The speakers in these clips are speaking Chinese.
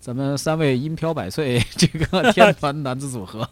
咱们三位音飘百岁，这个天团男子组合，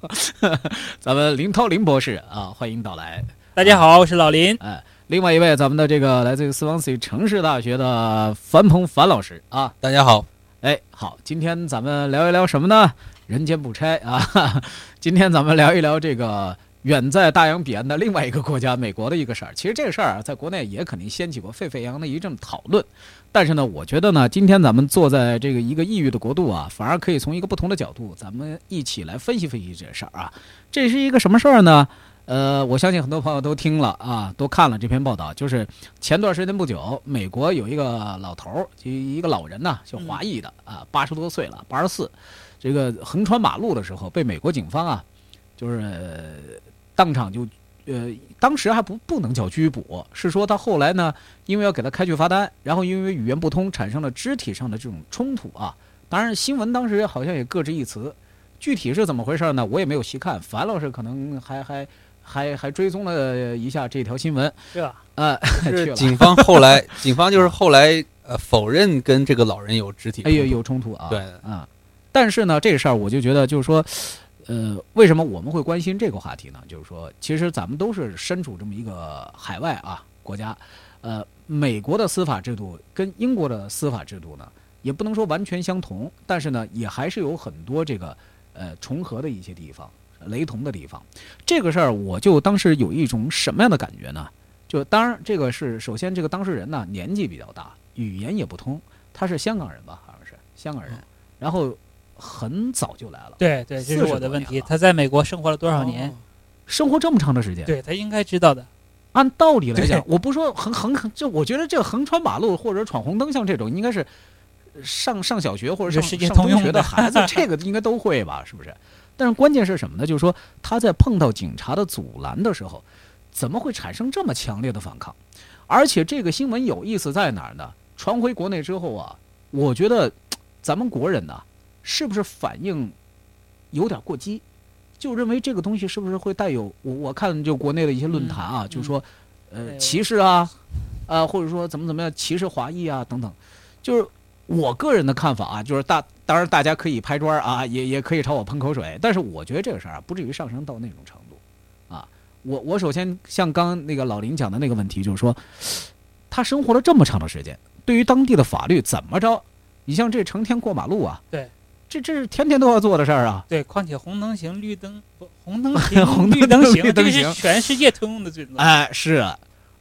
咱们林涛林博士啊，欢迎到来。大家好，我是老林。哎，另外一位，咱们的这个来自于斯旺西城市大学的樊鹏樊老师啊，大家好。哎，好，今天咱们聊一聊什么呢？人间不拆啊。今天咱们聊一聊这个远在大洋彼岸的另外一个国家——美国的一个事儿。其实这个事儿啊，在国内也肯定掀起过沸沸扬扬的一阵讨论。但是呢，我觉得呢，今天咱们坐在这个一个异域的国度啊，反而可以从一个不同的角度，咱们一起来分析分析这事儿啊。这是一个什么事儿呢？呃，我相信很多朋友都听了啊，都看了这篇报道。就是前段时间不久，美国有一个老头儿，就一个老人呐，就华裔的啊，八十多岁了，八十四，这个横穿马路的时候被美国警方啊，就是当场就。呃，当时还不不能叫拘捕，是说他后来呢，因为要给他开具罚单，然后因为语言不通，产生了肢体上的这种冲突啊。当然，新闻当时好像也各执一词，具体是怎么回事呢？我也没有细看。樊老师可能还还还还追踪了一下这条新闻，是吧？呃，是警方后来，警方就是后来呃否认跟这个老人有肢体，哎呦，有冲突啊。对，啊，但是呢，这事儿我就觉得就是说。呃，为什么我们会关心这个话题呢？就是说，其实咱们都是身处这么一个海外啊国家，呃，美国的司法制度跟英国的司法制度呢，也不能说完全相同，但是呢，也还是有很多这个呃重合的一些地方，雷同的地方。这个事儿，我就当时有一种什么样的感觉呢？就当然，这个是首先这个当事人呢年纪比较大，语言也不通，他是香港人吧？好像是香港人，然后。很早就来了，对对，这是我的问题。他在美国生活了多少年？生活这么长的时间？对他应该知道的。按道理来讲，我不说横横横，就我觉得这个横穿马路或者闯红灯，像这种应该是上上小学或者上上中学的孩子，这个应该都会吧？是不是？但是关键是什么呢？就是说他在碰到警察的阻拦的时候，怎么会产生这么强烈的反抗？而且这个新闻有意思在哪儿呢？传回国内之后啊，我觉得咱们国人呢。是不是反应有点过激？就认为这个东西是不是会带有我我看就国内的一些论坛啊，就是说，呃，歧视啊，啊，或者说怎么怎么样歧视华裔啊等等。就是我个人的看法啊，就是大当然大家可以拍砖啊，也也可以朝我喷口水，但是我觉得这个事儿啊，不至于上升到那种程度啊。我我首先像刚刚那个老林讲的那个问题，就是说，他生活了这么长的时间，对于当地的法律怎么着？你像这成天过马路啊，对。这这是天天都要做的事儿啊！对，况且红灯行，绿灯不红灯 行，红绿灯行，这是全世界通用的准则。哎，是，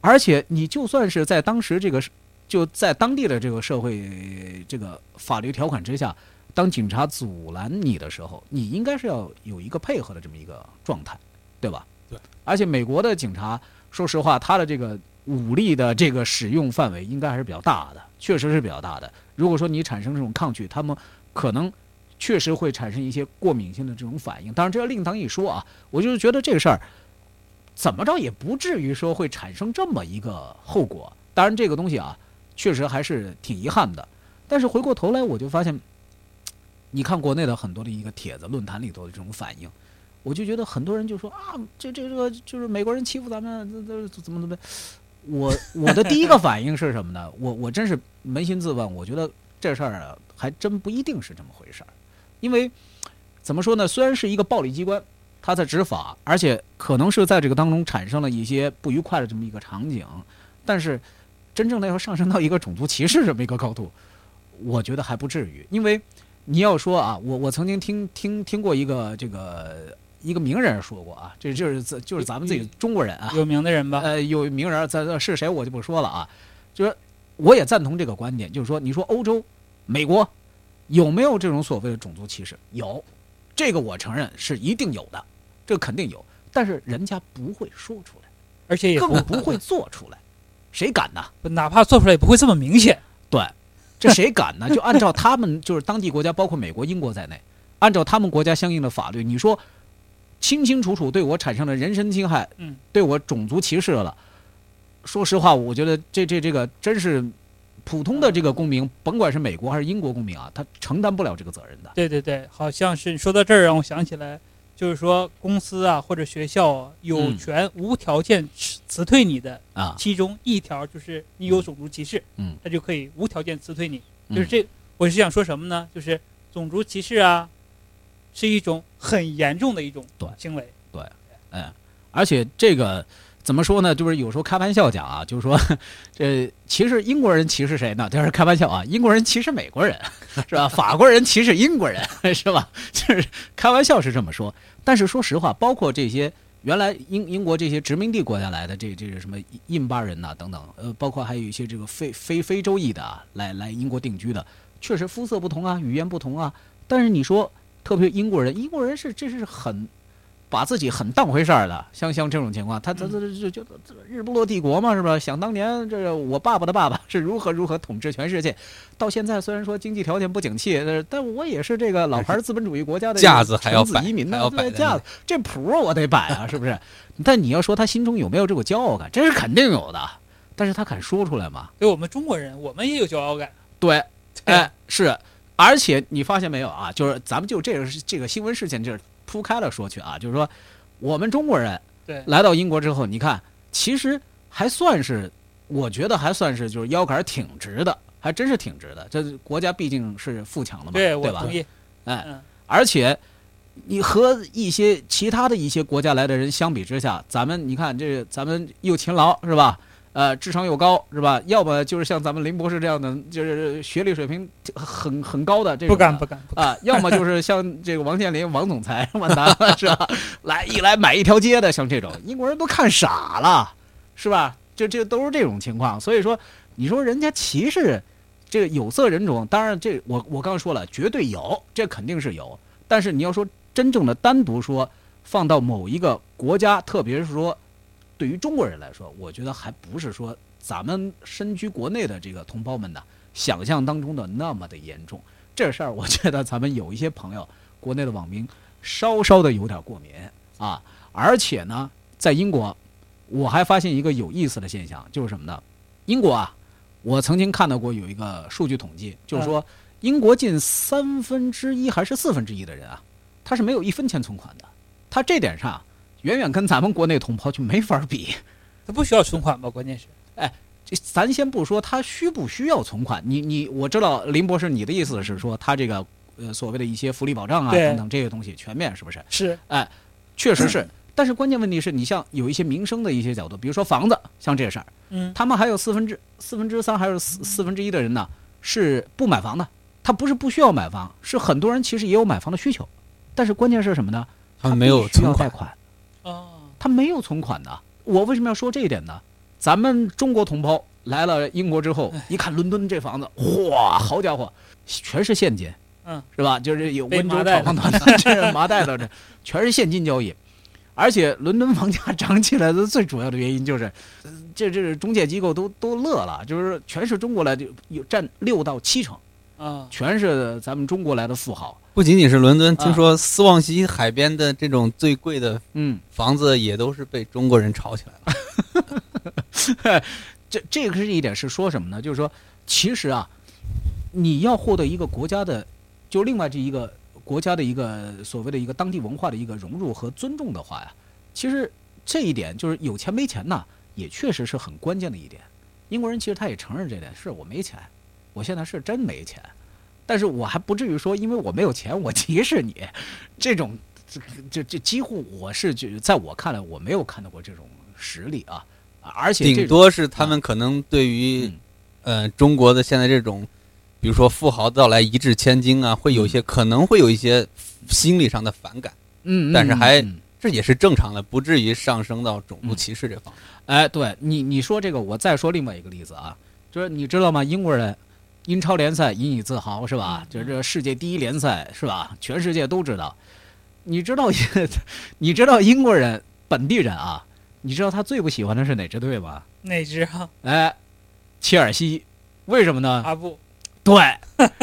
而且你就算是在当时这个，就在当地的这个社会这个法律条款之下，当警察阻拦你的时候，你应该是要有一个配合的这么一个状态，对吧？对。而且美国的警察，说实话，他的这个武力的这个使用范围应该还是比较大的，确实是比较大的。如果说你产生这种抗拒，他们可能。确实会产生一些过敏性的这种反应，当然这要另当一说啊。我就是觉得这个事儿怎么着也不至于说会产生这么一个后果。当然这个东西啊，确实还是挺遗憾的。但是回过头来我就发现，你看国内的很多的一个帖子、论坛里头的这种反应，我就觉得很多人就说啊，这这个就是美国人欺负咱们，这这怎么怎么。我我的第一个反应是什么呢？我我真是扪心自问，我觉得这事儿啊，还真不一定是这么回事儿。因为怎么说呢？虽然是一个暴力机关，他在执法，而且可能是在这个当中产生了一些不愉快的这么一个场景，但是真正的要上升到一个种族歧视这么一个高度，我觉得还不至于。因为你要说啊，我我曾经听听听过一个这个一个名人说过啊，这就是就是咱们自己中国人啊，有名的人吧？呃，有名人在是谁我就不说了啊，就是我也赞同这个观点，就是说你说欧洲、美国有没有这种所谓的种族歧视？有，这个我承认是一定有的，这个肯定有，但是人家不会说出来，而且也根本不会做出来，谁敢呢？哪怕做出来也不会这么明显。对，这谁敢呢？就按照他们就是当地国家，包括美国、英国在内，按照他们国家相应的法律，你说。清清楚楚对我产生了人身侵害，嗯，对我种族歧视了。说实话，我觉得这这这个真是普通的这个公民，甭管是美国还是英国公民啊，他承担不了这个责任的。对对对，好像是说到这儿，让我想起来，就是说公司啊或者学校啊有权无条件辞辞退你的啊，其中一条就是你有种族歧视，嗯，他就可以无条件辞退你。就是这，我是想说什么呢？就是种族歧视啊。是一种很严重的一种行为，对，嗯，而且这个怎么说呢？就是有时候开玩笑讲啊，就是说，这歧视英国人歧视谁呢？这是开玩笑啊，英国人歧视美国人，是吧？法国人歧视英国人，是吧？就是开玩笑是这么说。但是说实话，包括这些原来英英国这些殖民地国家来的这这是什么印巴人呐等等，呃，包括还有一些这个非非非洲裔的啊，来来英国定居的，确实肤色不同啊，语言不同啊，但是你说。特别英国人，英国人是这是很把自己很当回事儿的，像像这种情况，他他他就就日不落帝国嘛，是吧？想当年，这我爸爸的爸爸是如何如何统治全世界，到现在虽然说经济条件不景气，但我也是这个老牌资本主义国家的架子还要摆移民呢，对架子这谱我得摆啊，是不是？但你要说他心中有没有这股骄傲感，这是肯定有的，但是他敢说出来吗？对我们中国人，我们也有骄傲感，对，哎，是。而且你发现没有啊？就是咱们就这个这个新闻事件，就是铺开了说去啊，就是说我们中国人对来到英国之后，你看其实还算是，我觉得还算是就是腰杆挺直的，还真是挺直的。这国家毕竟是富强的嘛，对吧？哎，而且你和一些其他的一些国家来的人相比之下，咱们你看这咱们又勤劳是吧？呃，智商又高是吧？要么就是像咱们林博士这样的，就是学历水平很很高的这种。不敢不敢啊！要么就是像这个王健林王总裁么的，是吧？来一来买一条街的，像这种英国人都看傻了，是吧？这这都是这种情况。所以说，你说人家歧视这个有色人种，当然这我我刚刚说了，绝对有，这肯定是有。但是你要说真正的单独说放到某一个国家，特别是说。对于中国人来说，我觉得还不是说咱们身居国内的这个同胞们呢想象当中的那么的严重。这事儿，我觉得咱们有一些朋友，国内的网民稍稍的有点过敏啊。而且呢，在英国，我还发现一个有意思的现象，就是什么呢？英国啊，我曾经看到过有一个数据统计，就是说英国近三分之一还是四分之一的人啊，他是没有一分钱存款的。他这点上。远远跟咱们国内同胞就没法比，他不需要存款吧？关键是，哎，这咱先不说他需不需要存款，你你我知道林博士你的意思是说他这个呃所谓的一些福利保障啊等等这些东西全面是不是？是，哎，确实是，但是关键问题是你像有一些民生的一些角度，比如说房子，像这事儿，嗯，他们还有四分之四分之三还有四四分之一的人呢是不买房的，他不是不需要买房，是很多人其实也有买房的需求，但是关键是什么呢？他没有存款。他没有存款的，我为什么要说这一点呢？咱们中国同胞来了英国之后，一看伦敦这房子，哇，好家伙，全是现金，嗯，是吧？就是有温州炒房团的这麻袋的，这全是现金交易。而且伦敦房价涨起来的最主要的原因就是，这这中介机构都都乐了，就是全是中国来的，有占六到七成。啊，全是咱们中国来的富豪，不仅仅是伦敦，听说斯旺西海边的这种最贵的嗯房子也都是被中国人炒起来了。这这个是一点是说什么呢？就是说，其实啊，你要获得一个国家的，就另外这一个国家的一个所谓的一个当地文化的一个融入和尊重的话呀，其实这一点就是有钱没钱呐，也确实是很关键的一点。英国人其实他也承认这点，是我没钱。我现在是真没钱，但是我还不至于说，因为我没有钱，我歧视你。这种，这这这几乎我是就在我看来，我没有看到过这种实力啊。而且顶多是他们可能对于，呃，中国的现在这种，比如说富豪到来一掷千金啊，会有一些可能会有一些心理上的反感。嗯，但是还这也是正常的，不至于上升到种族歧视这方面。哎，对你你说这个，我再说另外一个例子啊，就是你知道吗？英国人英超联赛引以自豪是吧？就是这世界第一联赛是吧？全世界都知道。你知道，你知道英国人本地人啊，你知道他最不喜欢的是哪支队吗？哪支啊？哎，切尔西，为什么呢？阿布，对，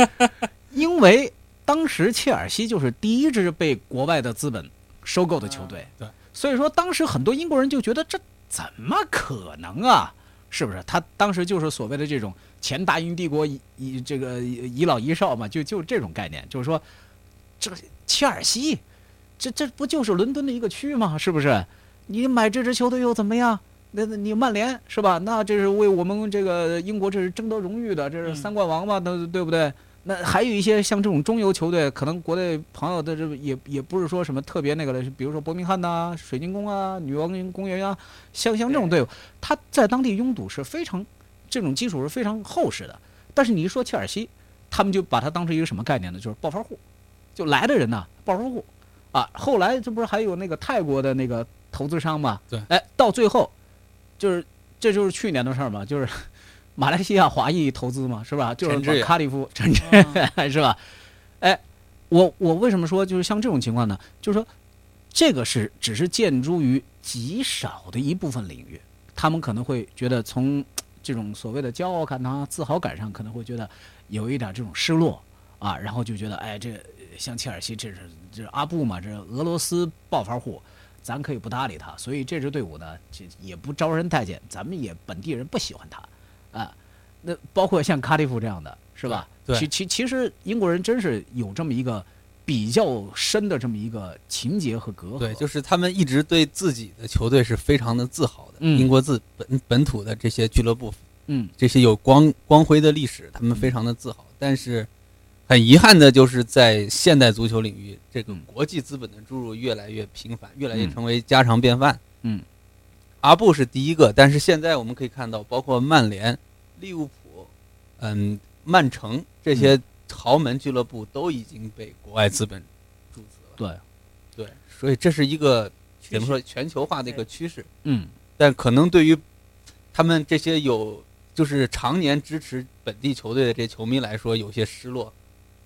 因为当时切尔西就是第一支被国外的资本收购的球队，对，所以说当时很多英国人就觉得这怎么可能啊？是不是？他当时就是所谓的这种前大英帝国遗遗这个遗老遗少嘛，就就这种概念，就是说这个切尔西，这这不就是伦敦的一个区吗？是不是？你买这支球队又怎么样？那那你曼联是吧？那这是为我们这个英国这是争得荣誉的，这是嗯三冠王嘛，对对不对？那还有一些像这种中游球队，可能国内朋友的这也也不是说什么特别那个的，比如说伯明翰呐、水晶宫啊、女王公园啊，像像这种队伍，他在当地拥堵是非常这种基础是非常厚实的。但是你一说切尔西，他们就把它当成一个什么概念呢？就是暴发户，就来的人呐，暴发户啊。后来这不是还有那个泰国的那个投资商嘛？对哎，到最后就是这就是去年的事儿嘛，就是 马来西亚华裔投资嘛，是吧？就是卡里夫陈志 嗯是吧？哎，我我为什么说就是像这种情况呢？就是说，这个是只是建筑于极少的一部分领域，他们可能会觉得从这种所谓的骄傲感呐、自豪感上，可能会觉得有一点这种失落啊，然后就觉得哎，这像切尔西这是这是阿布嘛，这是俄罗斯暴发户。咱可以不搭理他，所以这支队伍呢，这也不招人待见，咱们也本地人不喜欢他，啊，那包括像卡迪夫这样的，是吧？对其其其实英国人真是有这么一个比较深的这么一个情节和隔阂。对，就是他们一直对自己的球队是非常的自豪的。嗯英国自本本土的这些俱乐部，嗯这些有光光辉的历史，他们非常的自豪。但是很遗憾的就是在现代足球领域，这个嗯国际资本的注入越来越频繁，越来越嗯成为家常便饭。嗯，阿布是第一个，但是现在我们可以看到，包括曼联、利物浦、嗯，曼城这些豪门俱乐部都已经被国外资本注资了。对，对，所以这是一个怎么说全球化的一个趋势。嗯但可能对于他们这些有就是常年支持本地球队的这些球迷来说，有些失落。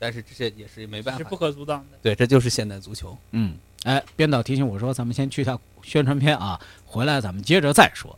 但是这些也是没办法是不，可阻挡的。对，这就是现代足球。嗯，哎，编导提醒我说，咱们先去一下宣传片啊，回来咱们接着再说。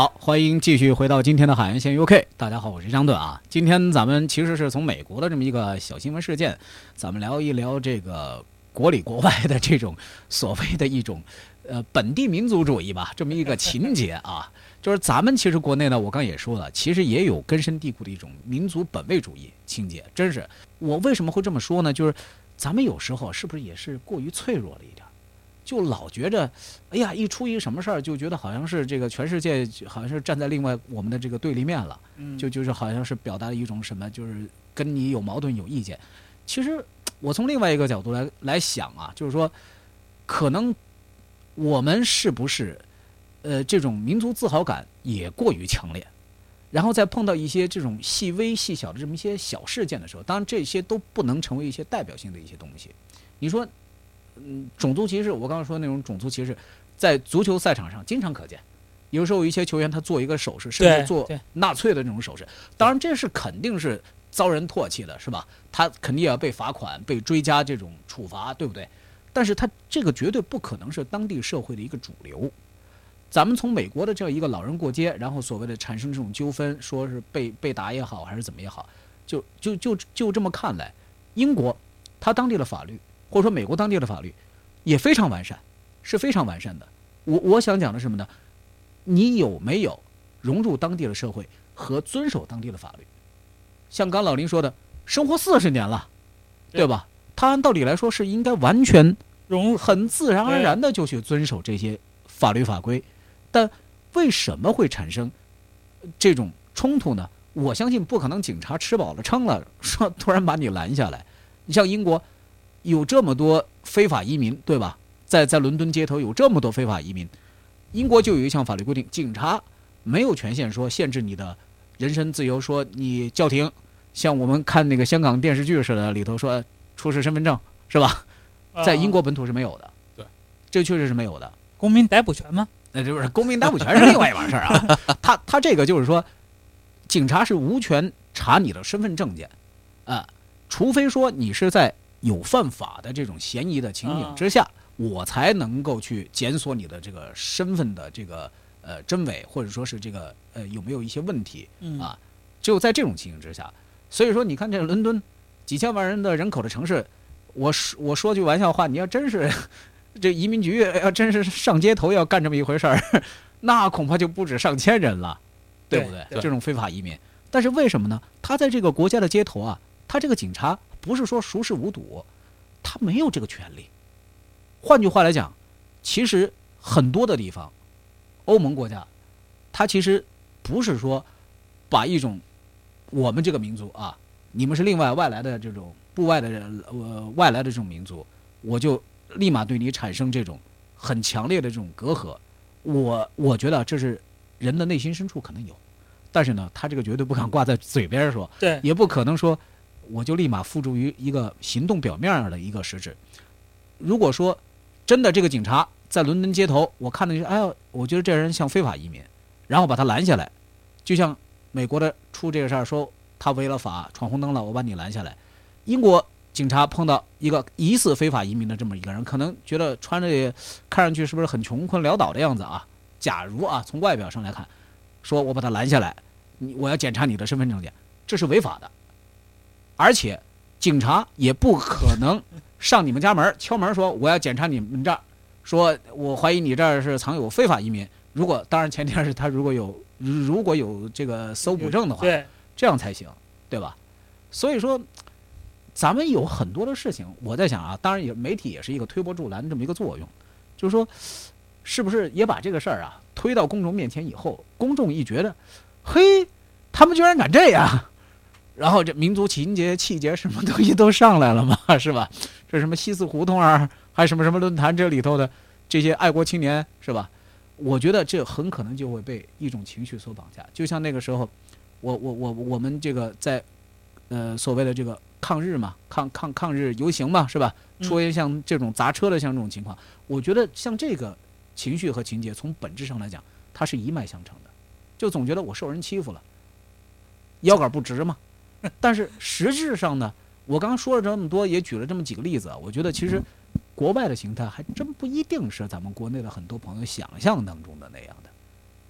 好，欢迎继续回到今天的海岸线 UK。大家好，我是张顿啊。今天咱们其实是从美国的这么一个小新闻事件，咱们聊一聊这个国里国外的这种所谓的一种呃本地民族主义吧，这么一个情节啊。就是咱们其实国内呢，我刚也说了，其实也有根深蒂固的一种民族本位主义情节。真是，我为什么会这么说呢？就是咱们有时候是不是也是过于脆弱了一点？就老觉着，哎呀，一出一什么事儿，就觉得好像是这个全世界好像是站在另外我们的这个对立面了，嗯，就就是好像是表达一种什么，就是跟你有矛盾、有意见。其实我从另外一个角度来来想啊，就是说，可能我们是不是呃这种民族自豪感也过于强烈？然后再碰到一些这种细微细小的这么一些小事件的时候，当然这些都不能成为一些代表性的一些东西。你说，嗯，种族歧视，我刚刚说那种种族歧视，在足球赛场上经常可见，有时候一些球员他做一个手势，甚至做纳粹的这种手势，当然这是肯定是遭人唾弃的，是吧？他肯定也要被罚款、被追加这种处罚，对不对？但是他这个绝对不可能是当地社会的一个主流。咱们从美国的这样一个老人过街，然后所谓的产生这种纠纷，说是被被打也好，还是怎么也好，就就就就这么看来，英国他当地的法律，或者说美国当地的法律，也非常完善，是非常完善的。我我想讲的是什么呢？你有没有融入当地的社会和遵守当地的法律？像刚老林说的，生活四十年了，对吧？他按道理来说是应该完全融入很自然而然的就去遵守这些法律法规，但为什么会产生这种冲突呢？我相信不可能，警察吃饱了撑了，说突然把你拦下来。你像英国有这么多非法移民，对吧？在在伦敦街头有这么多非法移民，英国就有一项法律规定，警察没有权限说限制你的人身自由，说你叫停，像我们看那个香港电视剧似的，里头说出示身份证是吧？在英国本土是没有的。对，这确实是没有的。公民逮捕权吗？那就是公民逮捕权是另外一码事儿啊。他他这个就是说，警察是无权查你的身份证件，啊，除非说你是在有犯法的这种嫌疑的情景之下，我才能够去检索你的这个身份的这个呃真伪，或者说是这个呃有没有一些问题嗯啊。只有在这种情形之下，所以说你看这伦敦几千万人的人口的城市，我说我说句玩笑话，你要真是这移民局要真是上街头要干这么一回事儿，那恐怕就不止上千人了，对不对？对这种非法移民，但是为什么呢？他在这个国家的街头啊，他这个警察不是说熟视无睹，他没有这个权利。换句话来讲，其实很多的地方，欧盟国家，他其实不是说把一种我们这个民族啊，你们是另外外来的这种部外的人呃外来的这种民族，我就立马对你产生这种很强烈的这种隔阂。我我觉得这是人的内心深处可能有，但是呢，他这个绝对不敢挂在嘴边说，对，也不可能说我就立马付诸于一个行动表面上的一个实质。如果说真的这个警察在伦敦街头，我看到就哎呦，我觉得这人像非法移民，然后把他拦下来，就像美国的出这个事儿，说他违了法闯红灯了，我把你拦下来。英国警察碰到一个疑似非法移民的这么一个人，可能觉得穿着看上去是不是很穷困潦倒的样子啊？假如啊，从外表上来看，说我把他拦下来，你我要检查你的身份证件，这是违法的，而且警察也不可能上你们家门敲门说我要检查你们这儿，说我怀疑你这儿是藏有非法移民。如果当然前提是他如果有如果有这个搜捕证的话，对，这样才行，对吧？所以说，咱们有很多的事情，我在想啊，当然也媒体也是一个推波助澜这么一个作用，就是说，是不是也把这个事儿啊推到公众面前以后，公众一觉得，嘿，他们居然敢这样，然后这民族情节、气节什么东西都上来了嘛，是吧？这什么西四胡同啊，还什么什么论坛这里头的这些爱国青年，是吧？我觉得这很可能就会被一种情绪所绑架，就像那个时候，我我我我们这个在，呃所谓的这个抗日嘛，抗抗抗日游行嘛，是吧？嗯出现像这种砸车的像这种情况，我觉得像这个情绪和情节，从本质上来讲，它是一脉相承的，就总觉得我受人欺负了，腰杆不直嘛。但是实质上呢，我刚刚说了这么多，也举了这么几个例子啊，我觉得其实国外的形态还真不一定是咱们国内的很多朋友想象当中的那样的。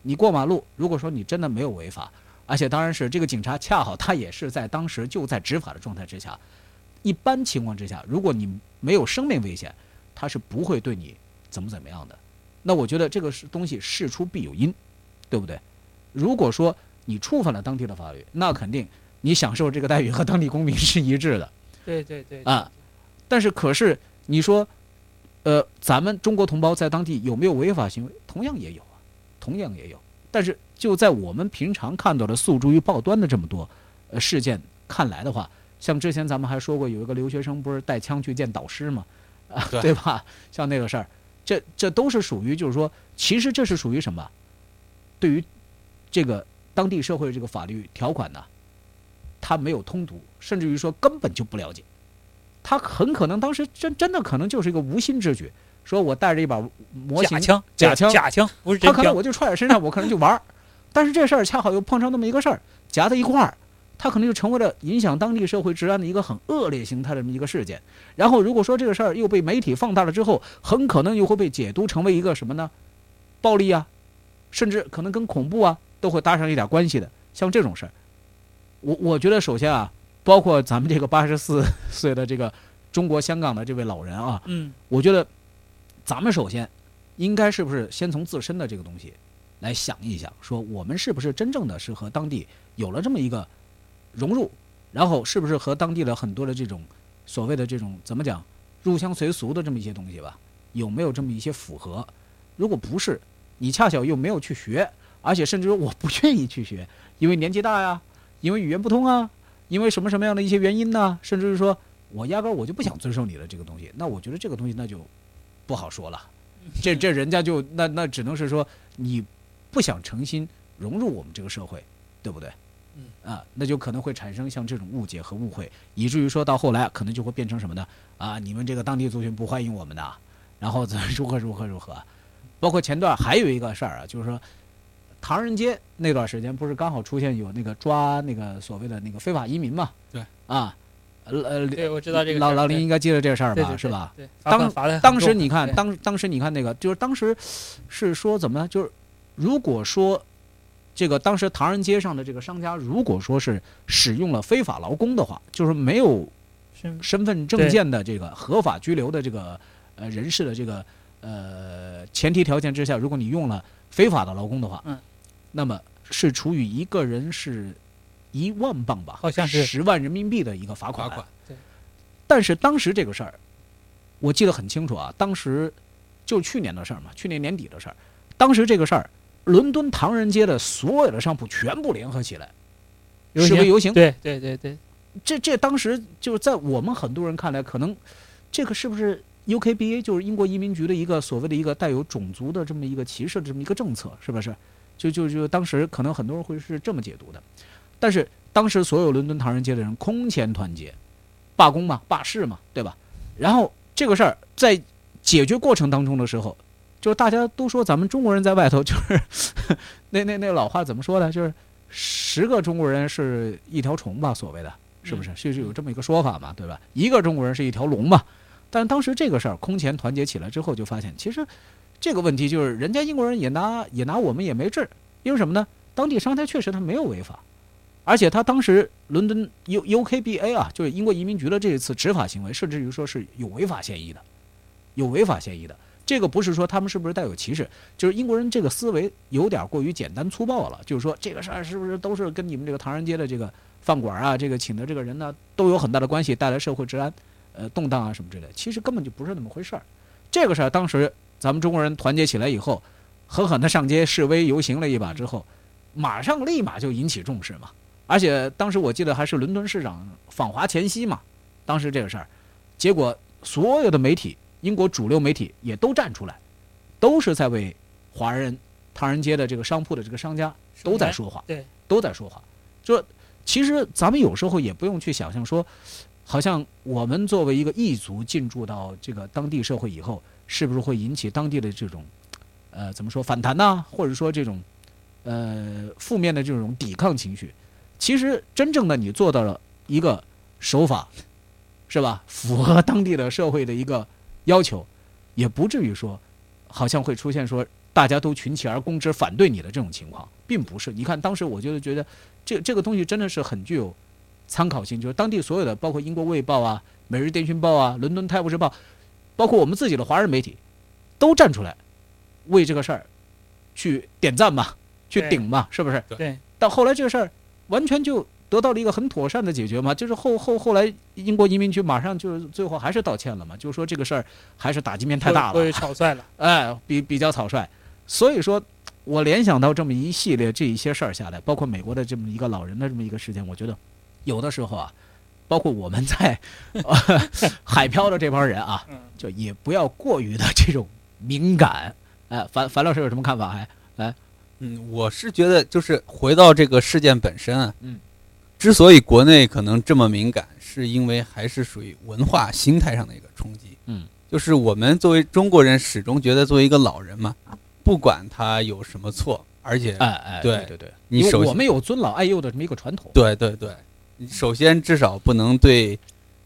你过马路，如果说你真的没有违法，而且当然是这个警察恰好他也是在当时就在执法的状态之下，一般情况之下，如果你没有生命危险，他是不会对你怎么怎么样的。那我觉得这个是东西事出必有因，对不对？如果说你触犯了当地的法律，那肯定你享受这个待遇和当地公民是一致的。对对对啊，但是可是你说，呃，咱们中国同胞在当地有没有违法行为？同样也有啊，同样也有。但是就在我们平常看到的诉诸于报端的这么多呃事件看来的话，像之前咱们还说过有一个留学生不是带枪去见导师嘛，啊，对对吧？像那个事儿，这这都是属于就是说，其实这是属于什么？对于这个当地社会这个法律条款呢，他没有通读，甚至于说根本就不了解。他很可能当时真真的可能就是一个无心之举，说我带着一把模型假枪，假枪假枪不是。他可能我就揣在身上，我可能就玩儿。但是这事儿恰好又碰上那么一个事儿，夹在一块儿，他可能就成为了影响当地社会治安的一个很恶劣形态的这么一个事件。然后如果说这个事儿又被媒体放大了之后，很可能又会被解读成为一个什么呢？暴力啊，甚至可能跟恐怖啊都会搭上一点关系的。像这种事儿，我我觉得首先啊，包括咱们这个八十四 岁的这个中国香港的这位老人啊，嗯，我觉得咱们首先应该是不是先从自身的这个东西来想一想，说我们是不是真正的是和当地有了这么一个融入，然后是不是和当地的很多的这种所谓的这种怎么讲入乡随俗的这么一些东西吧，有没有这么一些符合？如果不是，你恰巧又没有去学，而且甚至说我不愿意去学，因为年纪大呀，因为语言不通啊，因为什么什么样的一些原因呢？甚至是说我压根儿我就不想遵守你的这个东西，那我觉得这个东西那就不好说了。这这人家就那那只能是说你不想诚心融入我们这个社会，对不对？嗯啊，那就可能会产生像这种误解和误会，以至于说到后来可能就会变成什么呢？啊，你们这个当地族群不欢迎我们的，然后怎如何如何如何？包括前段还有一个事儿啊，就是说唐人街那段时间不是刚好出现有那个抓那个所谓的那个非法移民嘛？对啊，呃呃，对，我知道这个老老林应该记得这个事儿吧？是吧？对，当当时你看，当当时你看那个，就是当时是说怎么呢？就是如果说这个当时唐人街上的这个商家，如果说是使用了非法劳工的话，就是没有是身份证件的这个合法居留的这个呃人士的这个呃前提条件之下，如果你用了非法的劳工的话，嗯，那么是处以一个人是一万镑吧，好像是十万人民币的一个罚款。罚款但是当时这个事儿，我记得很清楚啊，当时就去年的事儿嘛，去年年底的事儿。当时这个事儿，伦敦唐人街的所有的商铺全部联合起来示威游行。对对对对，这这当时就是在我们很多人看来，可能这个是不是 UKBA 就是英国移民局的一个所谓的一个带有种族的这么一个歧视的这么一个政策，是不是？就就就当时可能很多人会是这么解读的，但是当时所有伦敦唐人街的人空前团结，罢工嘛，罢市嘛，对吧？然后这个事儿在解决过程当中的时候，就是大家都说咱们中国人在外头就是 那那那老话怎么说呢？就是十个中国人是一条虫吧，所谓的是不是？是是有这么一个说法嘛，对吧？一个中国人是一条龙嘛。但当时这个事儿空前团结起来之后，就发现其实这个问题就是人家英国人也拿也拿我们也没治，因为什么呢？当地商家确实他没有违法，而且他当时伦敦 U UKBA 啊，就是英国移民局的这一次执法行为，甚至于说是有违法嫌疑的，有违法嫌疑的。这个不是说他们是不是带有歧视，就是英国人这个思维有点过于简单粗暴了，就是说这个事儿是不是都是跟你们这个唐人街的这个饭馆啊，这个请的这个人呢都有很大的关系，带来社会治安呃动荡啊什么之类，其实根本就不是那么回事儿。这个事儿当时咱们中国人团结起来以后，狠狠的上街示威游行了一把之后，马上立马就引起重视嘛。而且当时我记得还是伦敦市长访华前夕嘛，当时这个事儿，结果所有的媒体，英国主流媒体也都站出来，都是在为华人唐人街的这个商铺的这个商家都在说话，对，都在说话。说其实咱们有时候也不用去想象说，好像我们作为一个异族进驻到这个当地社会以后，是不是会引起当地的这种，呃，怎么说反弹呐、或者说这种，呃，负面的这种抵抗情绪？其实真正的你做到了一个守法，是吧？符合当地的社会的一个要求，也不至于说，好像会出现说大家都群起而攻之反对你的这种情况，并不是。你看当时我就觉得这这个东西真的是很具有参考性，就是当地所有的，包括英国卫报啊、每日电讯报啊、伦敦泰晤士报，包括我们自己的华人媒体，都站出来为这个事儿去点赞嘛，去顶嘛，是不是？对，但后来这个事儿完全就得到了一个很妥善的解决嘛，就是后后后来英国移民局马上就是最后还是道歉了嘛，就是说这个事儿还是打击面太大过于，草率了。哎，比比较草率，所以说。我联想到这么一系列这一些事儿下来，包括美国的这么一个老人的这么一个事件，我觉得有的时候啊，包括我们在、呃、海漂的这帮人啊，嗯，就也不要过于的这种敏感。哎，樊樊老师有什么看法？还来嗯，我是觉得就是回到这个事件本身啊，嗯，之所以国内可能这么敏感，是因为还是属于文化心态上的一个冲击。嗯，就是我们作为中国人，始终觉得作为一个老人嘛，不管他有什么错，而且哎哎，对对对你首我们有尊老爱幼的这么一个传统。对对对，你首先至少不能对，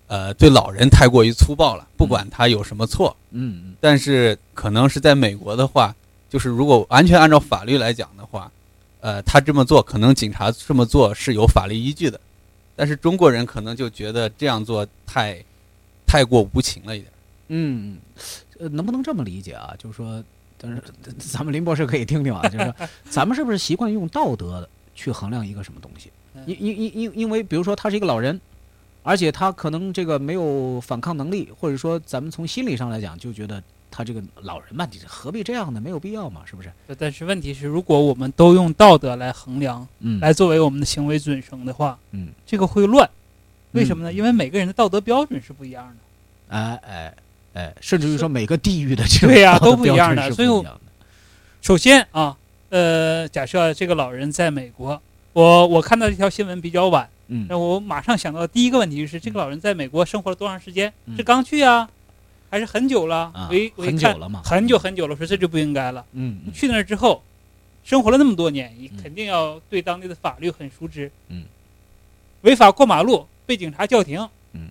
呃，对老人太过于粗暴了，不管他有什么错。嗯嗯但是可能是在美国的话，就是如果完全按照法律来讲的话，呃，他这么做，可能警察这么做是有法律依据的，但是中国人可能就觉得这样做太太过无情了一点。嗯，呃，能不能这么理解啊？就是说，但是咱们林博士可以听听啊，就是说，咱们是不是习惯用道德去衡量一个什么东西？因因因因因为，比如说他是一个老人，而且他可能这个没有反抗能力，或者说咱们从心理上来讲，就觉得他这个老人嘛，你这何必这样呢？没有必要嘛，是不是？但是问题是，如果我们都用道德来衡量，嗯，来作为我们的行为准绳的话，嗯，这个会乱。为什么呢？嗯因为每个人的道德标准是不一样的。哎哎哎，甚至于说每个地域的这种对呀都不一样的所以首先啊，呃，假设这个老人在美国，我我看到这条新闻比较晚，嗯那我马上想到的第一个问题就是，这个老人在美国生活了多长时间？嗯是刚去啊，还是很久了？啊我一，我一看很久了嘛，很久很久了，我说这就不应该了。嗯，嗯去那儿之后，生活了那么多年，你嗯肯定要对当地的法律很熟知。嗯，违法过马路被警察叫停，嗯，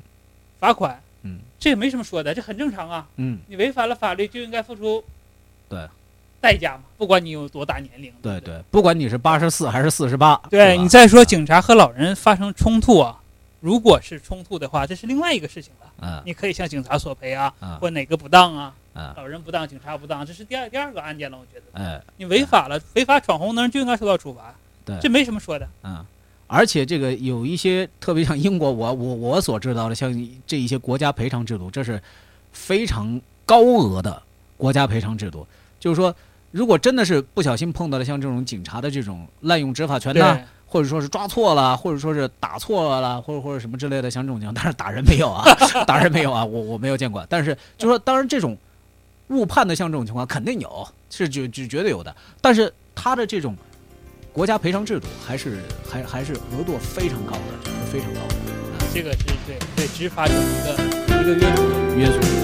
罚款，嗯这也没什么说的，这很正常啊。嗯，你违反了法律就应该付出对代价嘛，不管你有多大年龄。对对对，不管你是八十四还是四十八，对你再说警察和老人发生冲突啊，如果是冲突的话，这是另外一个事情了。嗯你可以向警察索赔啊，嗯或哪个不当啊，嗯老人不当，警察不当，这是第二第二个案件了。我觉得，哎你违法了，违法闯红灯就应该受到处罚，对这没什么说的。嗯，而且这个有一些特别像英国，我我我所知道的，像这一些国家赔偿制度，这是非常高额的国家赔偿制度。就是说，如果真的是不小心碰到了像这种警察的这种滥用执法权呐，对，或者说是抓错了，或者说是打错了，或者或者什么之类的，像这种情况，当然打人没有啊，打人没有啊，我我没有见过。但是就说，当然这种误判的像这种情况肯定有，是绝绝绝对有的。但是他的这种国家赔偿制度还是还还是额度非常高的，是非常高的这个是对对执法有一个一个约束。约束。对